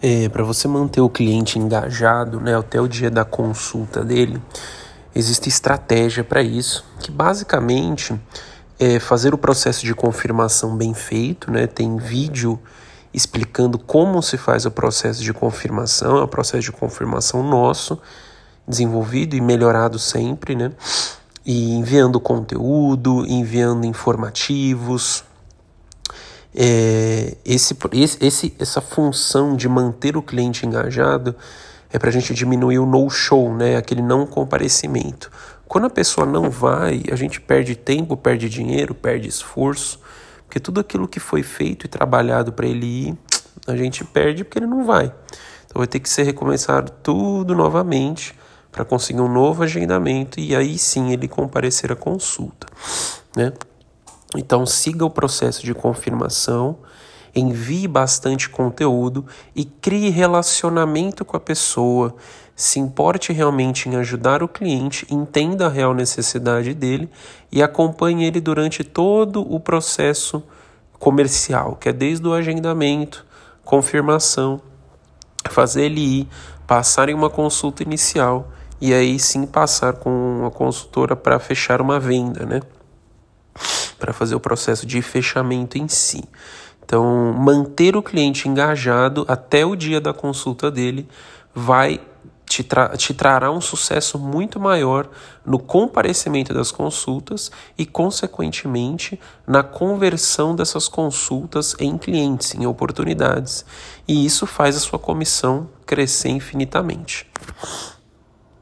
É, para você manter o cliente engajado né, até o dia da consulta dele, existe estratégia para isso, que basicamente é fazer o processo de confirmação bem feito, né? Tem vídeo explicando como se faz o processo de confirmação, é o processo de confirmação nosso, desenvolvido e melhorado sempre, né? E enviando conteúdo, enviando informativos, é, esse, esse, essa função de manter o cliente engajado é para a gente diminuir o no-show, né? aquele não comparecimento. Quando a pessoa não vai, a gente perde tempo, perde dinheiro, perde esforço, porque tudo aquilo que foi feito e trabalhado para ele ir, a gente perde porque ele não vai. Então vai ter que ser recomeçado tudo novamente para conseguir um novo agendamento e aí sim ele comparecer à consulta, né? Então siga o processo de confirmação, envie bastante conteúdo e crie relacionamento com a pessoa. Se importe realmente em ajudar o cliente, entenda a real necessidade dele e acompanhe ele durante todo o processo comercial, que é desde o agendamento, confirmação, fazer ele ir, passar em uma consulta inicial e aí sim passar com a consultora para fechar uma venda, né? Para fazer o processo de fechamento em si. Então, manter o cliente engajado até o dia da consulta dele vai te, tra te trará um sucesso muito maior no comparecimento das consultas e, consequentemente, na conversão dessas consultas em clientes, em oportunidades. E isso faz a sua comissão crescer infinitamente.